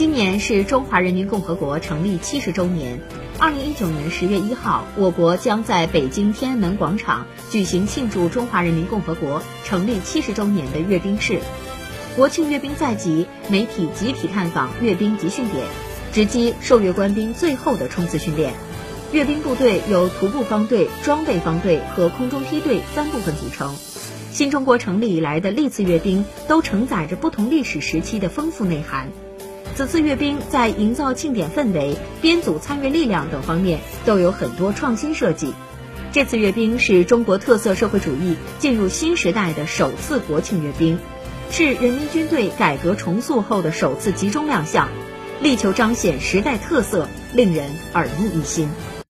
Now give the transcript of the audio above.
今年是中华人民共和国成立七十周年。二零一九年十月一号，我国将在北京天安门广场举行庆祝中华人民共和国成立七十周年的阅兵式。国庆阅兵在即，媒体集体探访阅兵集训点，直击受阅官兵最后的冲刺训练。阅兵部队由徒步方队、装备方队和空中梯队三部分组成。新中国成立以来的历次阅兵都承载着不同历史时期的丰富内涵。此次阅兵在营造庆典氛围、编组参与力量等方面都有很多创新设计。这次阅兵是中国特色社会主义进入新时代的首次国庆阅兵，是人民军队改革重塑后的首次集中亮相，力求彰显时代特色，令人耳目一新。